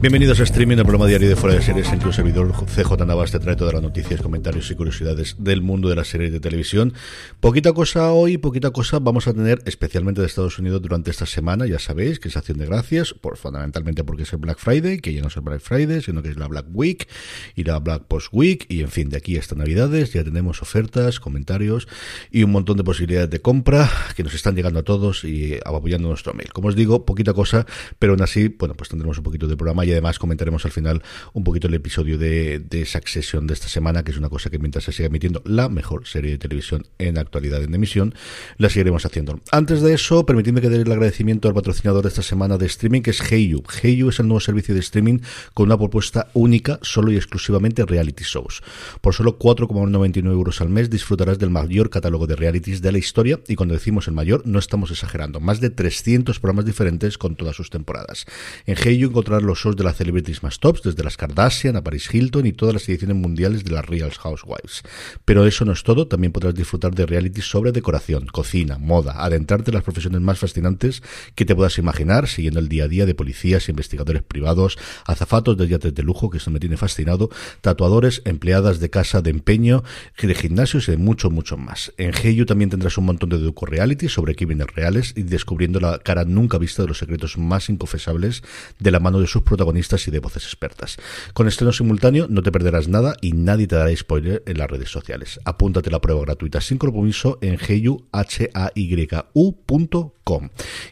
Bienvenidos a Streaming, el programa diario de Fuera de Series en que un servidor CJ Navas te trae todas las noticias, comentarios y curiosidades del mundo de las series de televisión. Poquita cosa hoy, poquita cosa vamos a tener, especialmente de Estados Unidos durante esta semana, ya sabéis que es acción de gracias, por, fundamentalmente porque es el Black Friday, que ya no es el Black Friday, sino que es la Black Week y la Black Post Week, y en fin, de aquí hasta Navidades ya tenemos ofertas, comentarios y un montón de posibilidades de compra que nos están llegando a todos y apoyando nuestro mail. Como os digo, poquita cosa, pero aún así, bueno, pues tendremos un poquito de programa y además comentaremos al final un poquito el episodio de, de Succession de esta semana, que es una cosa que mientras se siga emitiendo la mejor serie de televisión en actualidad en emisión, la seguiremos haciendo. Antes de eso, permitidme que dé el agradecimiento al patrocinador de esta semana de streaming, que es Heyu. Heyu es el nuevo servicio de streaming con una propuesta única, solo y exclusivamente reality shows. Por solo 4,99 euros al mes disfrutarás del mayor catálogo de realities de la historia, y cuando decimos el mayor, no estamos exagerando, más de 300 programas diferentes con todas sus temporadas. En Heyu encontrarás los shows de la celebridad más tops, desde las Kardashian a Paris Hilton y todas las ediciones mundiales de las Real Housewives. Pero eso no es todo, también podrás disfrutar de realities sobre decoración, cocina, moda, adentrarte en las profesiones más fascinantes que te puedas imaginar, siguiendo el día a día de policías, investigadores privados, azafatos de yates de lujo, que eso me tiene fascinado, tatuadores, empleadas de casa de empeño, de gimnasios y de mucho, mucho más. En Heyu también tendrás un montón de docu reality sobre crímenes reales y descubriendo la cara nunca vista de los secretos más inconfesables de la mano de sus protagonistas y de voces expertas. Con estreno simultáneo no te perderás nada y nadie te dará spoiler en las redes sociales. Apúntate la prueba gratuita sin compromiso en heyuhayu.com.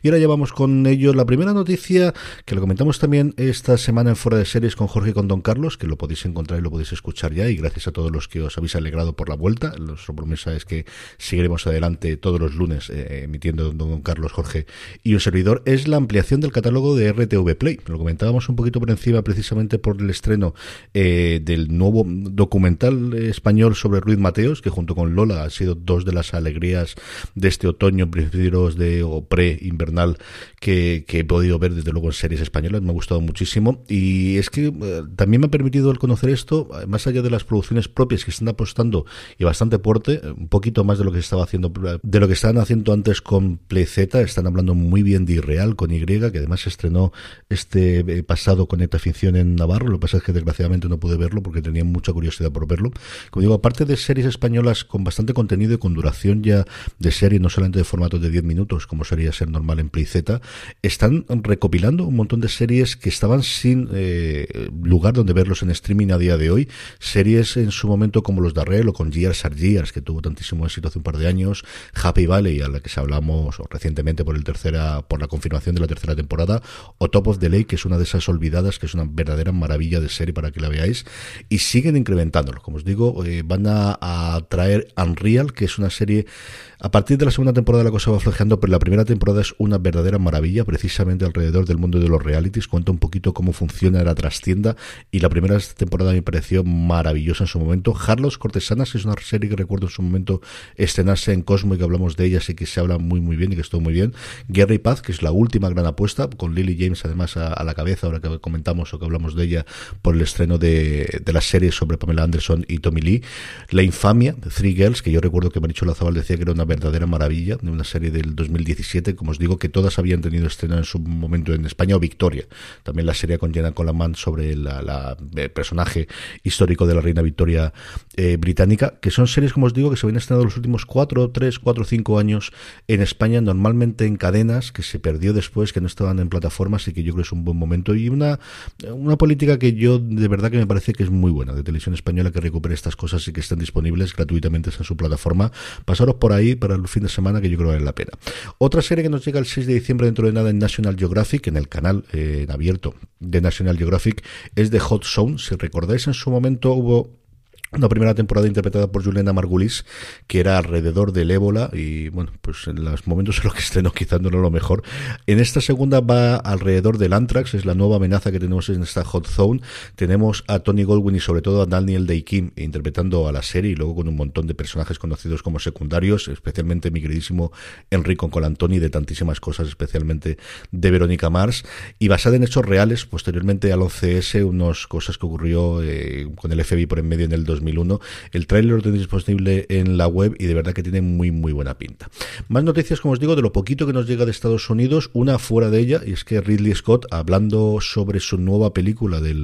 Y ahora ya vamos con ello. La primera noticia que lo comentamos también esta semana en Fuera de Series con Jorge y con Don Carlos, que lo podéis encontrar y lo podéis escuchar ya. Y gracias a todos los que os habéis alegrado por la vuelta. Nuestra promesa es que seguiremos adelante todos los lunes eh, emitiendo Don Carlos, Jorge y un servidor. Es la ampliación del catálogo de RTV Play. Lo comentábamos un poquito por encima precisamente por el estreno eh, del nuevo documental español sobre Ruiz Mateos, que junto con Lola ha sido dos de las alegrías de este otoño, principios de o pre-invernal que, he podido ver desde luego en series españolas. Me ha gustado muchísimo y es que eh, también me ha permitido el conocer esto, más allá de las producciones propias que están apostando y bastante fuerte, un poquito más de lo que estaba haciendo, de lo que estaban haciendo antes con PlayZ, están hablando muy bien de Irreal con Y, que además estrenó este eh, con esta ficción en Navarro, lo que pasa es que desgraciadamente no pude verlo porque tenía mucha curiosidad por verlo. Como digo, aparte de series españolas con bastante contenido y con duración ya de serie, no solamente de formato de 10 minutos, como sería ser normal en Play Z, están recopilando un montón de series que estaban sin eh, lugar donde verlos en streaming a día de hoy. Series en su momento como los de Arrel o con Gears Are Gears, que tuvo tantísimo éxito hace un par de años, Happy Valley, a la que se hablamos recientemente por el tercera, por la confirmación de la tercera temporada, o Top of the Lake, que es una de esas olvidadas que es una verdadera maravilla de serie para que la veáis. Y siguen incrementándolo. Como os digo, eh, van a, traer Unreal, que es una serie a partir de la segunda temporada la cosa va flojeando, pero la primera temporada es una verdadera maravilla, precisamente alrededor del mundo de los realities. Cuenta un poquito cómo funciona la trastienda y la primera temporada me pareció maravillosa en su momento. Harlos Cortesanas es una serie que recuerdo en su momento estrenarse en Cosmo y que hablamos de ella, y que se habla muy muy bien y que estuvo muy bien. Guerra y Paz, que es la última gran apuesta, con Lily James además a, a la cabeza, ahora que comentamos o que hablamos de ella por el estreno de, de la serie sobre Pamela Anderson y Tommy Lee. La infamia, Three Girls, que yo recuerdo que Maricho Lazabal decía que era una verdadera maravilla, de una serie del 2017, como os digo, que todas habían tenido estreno en su momento en España o Victoria. También la serie con Jenna Coleman sobre el personaje histórico de la reina Victoria eh, británica, que son series, como os digo, que se habían estrenado los últimos 4, 3, 4, 5 años en España, normalmente en cadenas, que se perdió después, que no estaban en plataformas y que yo creo que es un buen momento. Y una, una política que yo de verdad que me parece que es muy buena, de televisión española, que recupere estas cosas y que estén disponibles gratuitamente en su plataforma. Pasaros por ahí para el fin de semana que yo creo que vale la pena. Otra serie que nos llega el 6 de diciembre dentro de nada en National Geographic, en el canal eh, abierto de National Geographic, es de Hot Zone. Si recordáis, en su momento hubo una primera temporada interpretada por Juliana Margulis, que era alrededor del ébola, y bueno, pues en los momentos en los que estrenó quizás no era lo mejor. En esta segunda va alrededor del Anthrax, es la nueva amenaza que tenemos en esta Hot Zone. Tenemos a Tony Goldwyn y sobre todo a Daniel Day Kim interpretando a la serie, y luego con un montón de personajes conocidos como secundarios, especialmente mi queridísimo Enrico Colantoni, de tantísimas cosas, especialmente de Verónica Mars, y basada en hechos reales, posteriormente al 11S, unas cosas que ocurrió eh, con el FBI por en medio en el 2000 2001. El tráiler lo tenéis disponible en la web y de verdad que tiene muy, muy buena pinta. Más noticias, como os digo, de lo poquito que nos llega de Estados Unidos, una fuera de ella, y es que Ridley Scott, hablando sobre su nueva película de,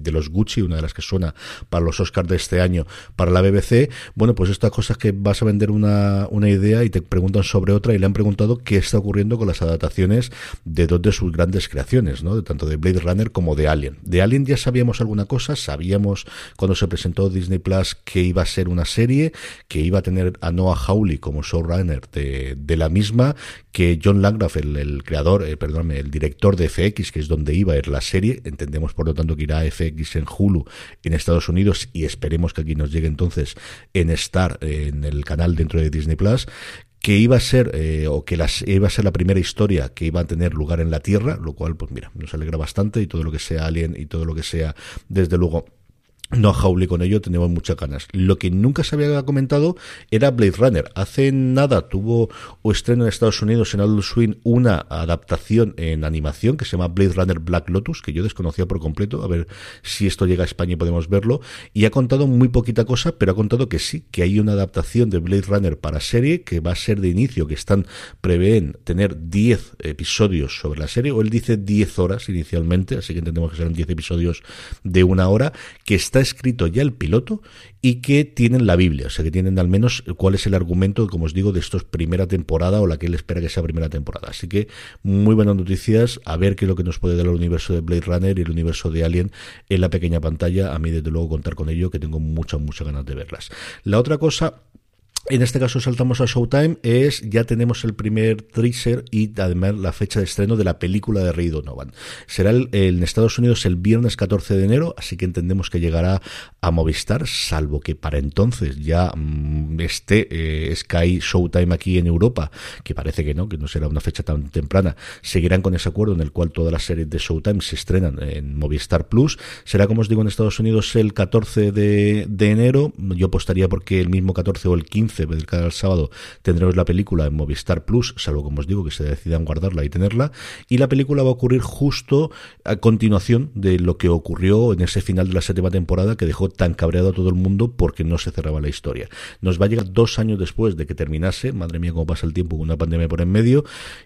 de, los Gucci, una de las que suena para los Oscars de este año, para la BBC, bueno, pues estas cosas que vas a vender una, una idea y te preguntan sobre otra y le han preguntado qué está ocurriendo con las adaptaciones de dos de sus grandes creaciones, ¿no? tanto de Blade Runner como de Alien. De Alien ya sabíamos alguna cosa, sabíamos cuando se presentó Disney Plus que iba a ser una serie, que iba a tener a Noah Hawley como showrunner de, la misma, que John Landgraf, el, creador, eh, el director de FX, que es donde iba a ir la serie, entendemos por lo tanto que irá a FX en Hulu en Estados Unidos y esperemos que aquí nos llegue entonces en Star, en el canal dentro de Disney Plus, que iba a ser eh, o que iba a ser la primera historia que iba a tener lugar en la Tierra, lo cual pues mira, nos alegra bastante y todo lo que sea Alien y todo lo que sea desde luego no a con ello, tenemos muchas ganas. Lo que nunca se había comentado era Blade Runner. Hace nada tuvo o estreno en Estados Unidos en Adult Swing una adaptación en animación que se llama Blade Runner Black Lotus, que yo desconocía por completo, a ver si esto llega a España y podemos verlo. Y ha contado muy poquita cosa, pero ha contado que sí, que hay una adaptación de Blade Runner para serie que va a ser de inicio, que están, prevén tener 10 episodios sobre la serie, o él dice 10 horas inicialmente, así que entendemos que serán 10 episodios de una hora, que está escrito ya el piloto y que tienen la Biblia, o sea que tienen al menos cuál es el argumento, como os digo, de estos primera temporada o la que él espera que sea primera temporada. Así que muy buenas noticias, a ver qué es lo que nos puede dar el universo de Blade Runner y el universo de Alien en la pequeña pantalla. A mí desde luego contar con ello, que tengo muchas, muchas ganas de verlas. La otra cosa en este caso saltamos a Showtime, es ya tenemos el primer teaser y además la fecha de estreno de la película de Ray Donovan. Será el, en Estados Unidos el viernes 14 de enero, así que entendemos que llegará a Movistar, salvo que para entonces ya mm, esté eh, Sky Showtime aquí en Europa, que parece que no, que no será una fecha tan temprana. Seguirán con ese acuerdo en el cual todas las series de Showtime se estrenan en Movistar Plus. Será, como os digo, en Estados Unidos el 14 de, de enero. Yo apostaría porque el mismo 14 o el 15 cada sábado tendremos la película en Movistar Plus, salvo como os digo que se decidan guardarla y tenerla, y la película va a ocurrir justo a continuación de lo que ocurrió en ese final de la séptima temporada que dejó tan cabreado a todo el mundo porque no se cerraba la historia. Nos va a llegar dos años después de que terminase, madre mía cómo pasa el tiempo con una pandemia por en medio,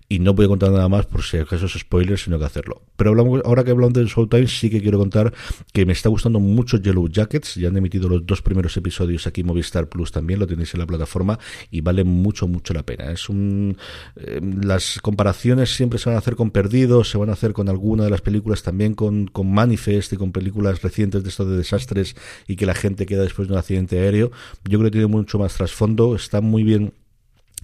y no voy a contar nada más por si acaso es spoilers, sino que hacerlo. Pero ahora que hablamos del Showtime, sí que quiero contar que me está gustando mucho Yellow Jackets, ya han emitido los dos primeros episodios aquí en Movistar Plus también, lo tenéis en la plataforma forma y vale mucho, mucho la pena. Es un, eh, las comparaciones siempre se van a hacer con Perdidos, se van a hacer con alguna de las películas también con, con Manifest y con películas recientes de estos de desastres y que la gente queda después de un accidente aéreo. Yo creo que tiene mucho más trasfondo, está muy bien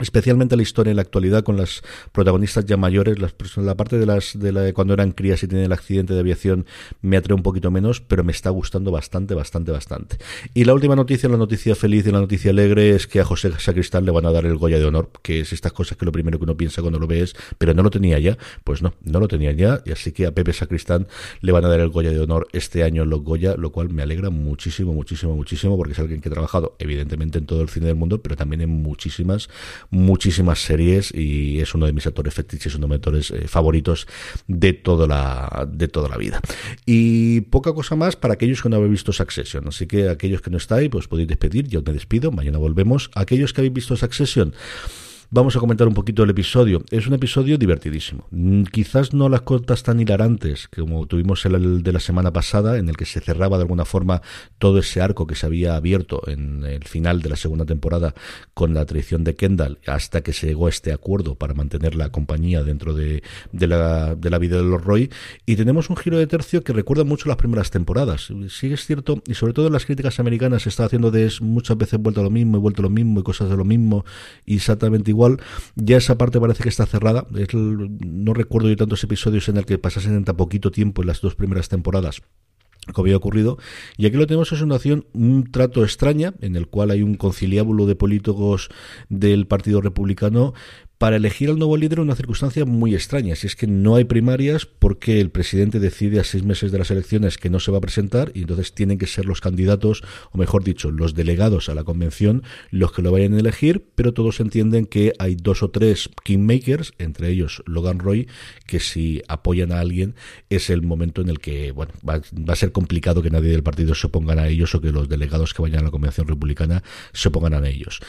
especialmente la historia en la actualidad con las protagonistas ya mayores las la parte de las de, la, de cuando eran crías y tienen el accidente de aviación me atrae un poquito menos pero me está gustando bastante bastante bastante. Y la última noticia la noticia feliz y la noticia alegre es que a José Sacristán le van a dar el Goya de honor que es estas cosas que lo primero que uno piensa cuando lo ves pero no lo tenía ya. Pues no no lo tenía ya y así que a Pepe Sacristán le van a dar el Goya de honor este año en los Goya lo cual me alegra muchísimo muchísimo muchísimo porque es alguien que ha trabajado evidentemente en todo el cine del mundo pero también en muchísimas muchísimas series y es uno de mis actores fetiches, uno de mis actores eh, favoritos de toda la de toda la vida. Y poca cosa más para aquellos que no habéis visto Succession, así que aquellos que no estáis, pues podéis despedir, yo me despido, mañana volvemos. Aquellos que habéis visto Succession, vamos a comentar un poquito el episodio. Es un episodio divertidísimo. Mm, quizás no las cortas tan hilarantes como tuvimos el de la semana pasada, en el que se cerraba de alguna forma todo ese arco que se había abierto en el final de la segunda temporada con la traición de Kendall, hasta que se llegó a este acuerdo para mantener la compañía dentro de, la, de la vida de los Roy. Y tenemos un giro de tercio que recuerda mucho las primeras temporadas. Sí es cierto, y sobre todo las críticas americanas se está haciendo de muchas veces vuelto a lo mismo y vuelto a lo mismo y cosas de lo mismo exactamente igual, ya esa parte parece que está cerrada. no recuerdo yo tantos episodios en el que pasasen en tan poquito tiempo en las dos primeras temporadas que había ocurrido. Y aquí lo tenemos es una acción, un trato extraña, en el cual hay un conciliábulo de políticos del Partido Republicano para elegir al nuevo líder una circunstancia muy extraña, si es que no hay primarias porque el presidente decide a seis meses de las elecciones que no se va a presentar y entonces tienen que ser los candidatos, o mejor dicho, los delegados a la convención los que lo vayan a elegir, pero todos entienden que hay dos o tres kingmakers, entre ellos Logan Roy, que si apoyan a alguien es el momento en el que bueno va, a ser complicado que nadie del partido se oponga a ellos o que los delegados que vayan a la convención republicana se opongan a ellos.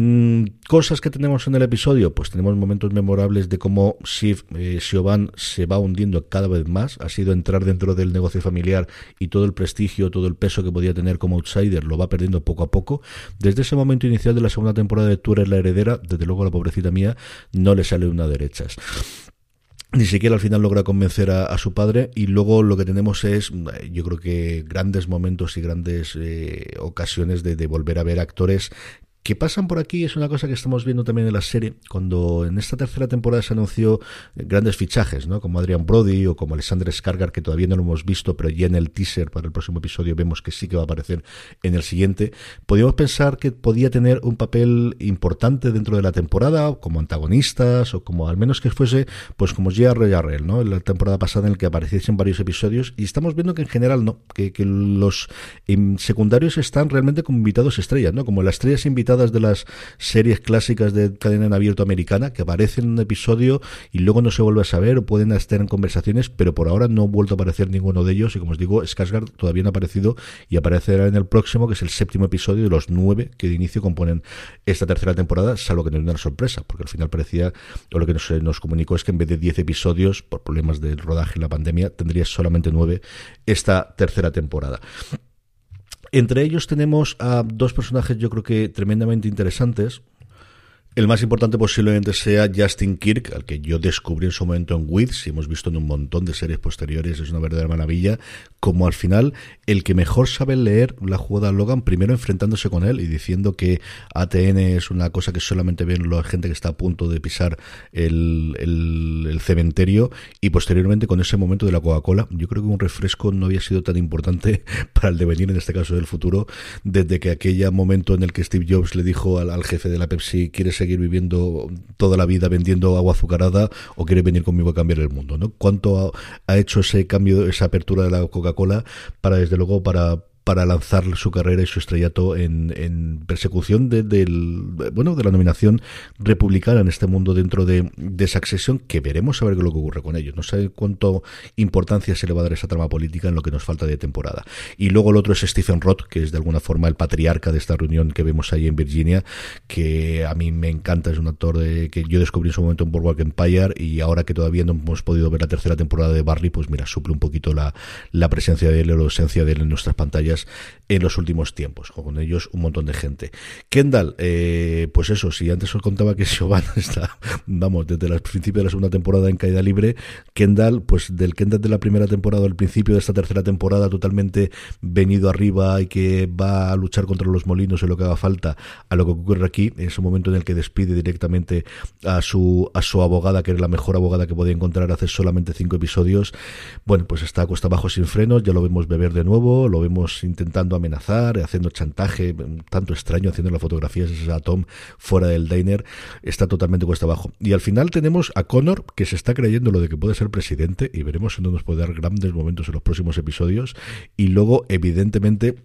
Mm, cosas que tenemos en el episodio, pues tenemos momentos memorables de cómo Shiv eh, se va hundiendo cada vez más, ha sido entrar dentro del negocio familiar y todo el prestigio, todo el peso que podía tener como outsider lo va perdiendo poco a poco. Desde ese momento inicial de la segunda temporada de Tú eres la heredera, desde luego la pobrecita mía no le sale una derechas ni siquiera al final logra convencer a, su padre y luego lo que tenemos es yo creo que grandes momentos y grandes eh, ocasiones de, volver a ver actores que pasan por aquí es una cosa que estamos viendo también en la serie, cuando en esta tercera temporada se anunció grandes fichajes, ¿no? Como Adrian Brody o como Alexander Skargar, que todavía no lo hemos visto, pero ya en el teaser para el próximo episodio vemos que sí que va a aparecer en el siguiente. Podíamos pensar que podía tener un papel importante dentro de la temporada, como antagonistas, o como al menos que fuese, pues como J.R. Jarrell, ¿no? La temporada pasada en el que apareciesen varios episodios, y estamos viendo que en general no, que, que los em, secundarios están realmente como invitados estrellas, ¿no? Como las estrellas de las series clásicas de cadena en abierto americana que aparecen en un episodio y luego no se vuelve a saber o pueden estar en conversaciones, pero por ahora no ha vuelto a aparecer ninguno de ellos y como os digo, Skarsgård todavía no ha aparecido y aparecerá en el próximo, que es el séptimo episodio de los nueve que de inicio componen esta tercera temporada, salvo que no es una sorpresa, porque al final parecía, o lo que nos, nos comunicó es que en vez de diez episodios, por problemas del rodaje y la pandemia, tendría solamente nueve esta tercera temporada. Entre ellos tenemos a dos personajes yo creo que tremendamente interesantes. El más importante posiblemente sea Justin Kirk, al que yo descubrí en su momento en Wiz, y hemos visto en un montón de series posteriores, es una verdadera maravilla, como al final el que mejor sabe leer la jugada Logan, primero enfrentándose con él y diciendo que ATN es una cosa que solamente ven la gente que está a punto de pisar el, el cementerio, y posteriormente con ese momento de la Coca-Cola, yo creo que un refresco no había sido tan importante para el devenir, en este caso del futuro, desde que aquel momento en el que Steve Jobs le dijo al, jefe de la Pepsi, ¿quieres seguir seguir viviendo toda la vida vendiendo agua azucarada o quiere venir conmigo a cambiar el mundo, ¿no? ¿Cuánto ha, hecho ese cambio, esa apertura de la Coca-Cola para, desde luego, para, para lanzar su carrera y su estrellato en, persecución de, del, bueno, de la nominación republicana en este mundo dentro de, de Succession, que veremos a ver lo que ocurre con ellos. No sé cuánto importancia se le va a dar esa trama política en lo que nos falta de temporada. Y luego el otro es Stephen Roth, que es de alguna forma el patriarca de esta reunión que vemos ahí en Virginia, que a mí me encanta, es un actor de, que yo descubrí en su momento en Boardwalk Empire y ahora que todavía no hemos podido ver la tercera temporada de Barley, pues mira, suple un poquito la, la presencia de él o la ausencia de él en nuestras pantallas en los últimos tiempos, con ellos un montón de gente. Kendall, eh, pues eso, si antes os contaba que Siobhan está, vamos, desde el principio de la segunda temporada en caída libre, Kendall, pues del Kendall de la primera temporada al principio de esta tercera temporada totalmente venido arriba y que va a luchar contra los molinos en lo que haga falta, a lo que ocurre aquí, en ese momento en el que despide directamente a su, a su abogada, que era la mejor abogada que podía encontrar hace solamente cinco episodios, bueno, pues está a cuesta abajo sin frenos, ya lo vemos beber de nuevo, lo vemos intentando amenazar, haciendo chantaje, tanto extraño haciendo las fotografías a Tom fuera del diner, está totalmente cuesta abajo. Y al final tenemos a Connor que se está creyendo lo de que puede ser presidente y veremos si no nos puede dar grandes momentos en los próximos episodios. Y luego, evidentemente,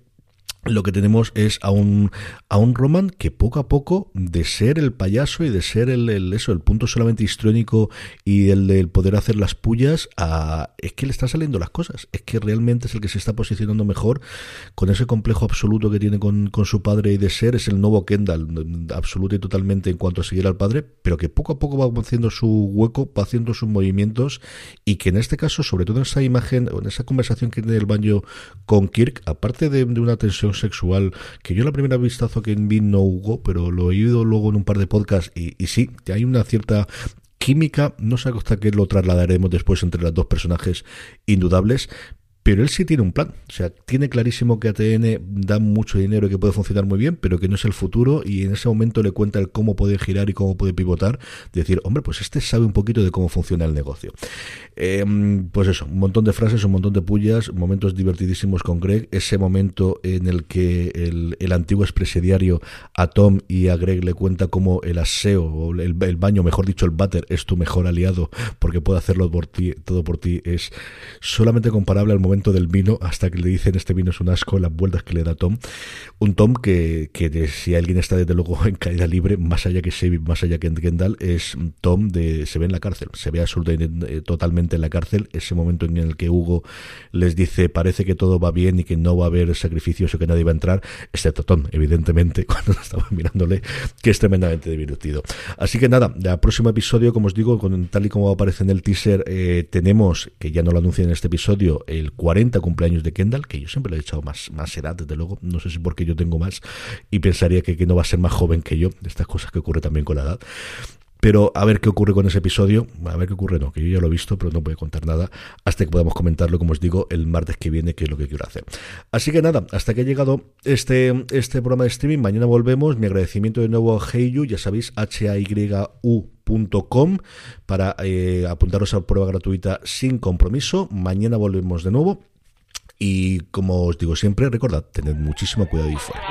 lo que tenemos es a un, a un Roman que poco a poco, de ser el payaso y de ser el, el eso, el punto solamente histriónico y el del poder hacer las pullas, a, es que le están saliendo las cosas. Es que realmente es el que se está posicionando mejor con ese complejo absoluto que tiene con, con su padre y de ser. Es el nuevo Kendall, absoluto y totalmente en cuanto a seguir al padre, pero que poco a poco va haciendo su hueco, va haciendo sus movimientos y que en este caso, sobre todo en esa imagen, en esa conversación que tiene el baño con Kirk, aparte de, de una tensión sexual, que yo la primera vistazo que vi no hubo, pero lo he oído luego en un par de podcasts y, y sí, hay una cierta química, no sé hasta qué lo trasladaremos después entre los dos personajes indudables, pero él sí tiene un plan. O sea, tiene clarísimo que ATN da mucho dinero y que puede funcionar muy bien, pero que no es el futuro y en ese momento le cuenta el cómo puede girar y cómo puede pivotar. Decir, hombre, pues este sabe un poquito de cómo funciona el negocio. Em, pues eso, un montón de frases, un montón de pullas, momentos divertidísimos con Greg. Ese momento en el que el, antiguo expresidiario a Tom y a Greg le cuenta cómo el aseo, o el, el baño, mejor dicho, el váter, es tu mejor aliado porque puede hacerlo por ti, todo por ti. Es solamente comparable al momento del vino, hasta que le dicen este vino es un asco, las vueltas que le da Tom. Un Tom que, que si alguien está desde luego en caída libre, más allá que Shavy, más allá que Kendall, es Tom de se ve en la cárcel, se ve absolutamente eh, totalmente en la cárcel. Ese momento en el que Hugo les dice parece que todo va bien y que no va a haber sacrificios o que nadie va a entrar, excepto Tom, evidentemente, cuando estaba mirándole, que es tremendamente divertido. Así que nada, el próximo episodio, como os digo, con, tal y como aparece en el teaser, eh, tenemos, que ya no lo anuncié en este episodio, el 40 cumpleaños de Kendall, que yo siempre le he echado más, más edad, desde luego, no sé si porque yo tengo más y pensaría que, que no va a ser más joven que yo, estas cosas que ocurre también con la edad. Pero a ver qué ocurre con ese episodio, a ver qué ocurre, no, que yo ya lo he visto, pero no voy a contar nada hasta que podamos comentarlo, como os digo, el martes que viene, que es lo que quiero hacer. Así que nada, hasta que ha llegado este, este programa de streaming, mañana volvemos. Mi agradecimiento de nuevo a Heyu, ya sabéis, .com para eh, apuntaros a prueba gratuita sin compromiso. Mañana volvemos de nuevo y como os digo siempre, recordad, tened muchísimo cuidado y fuera.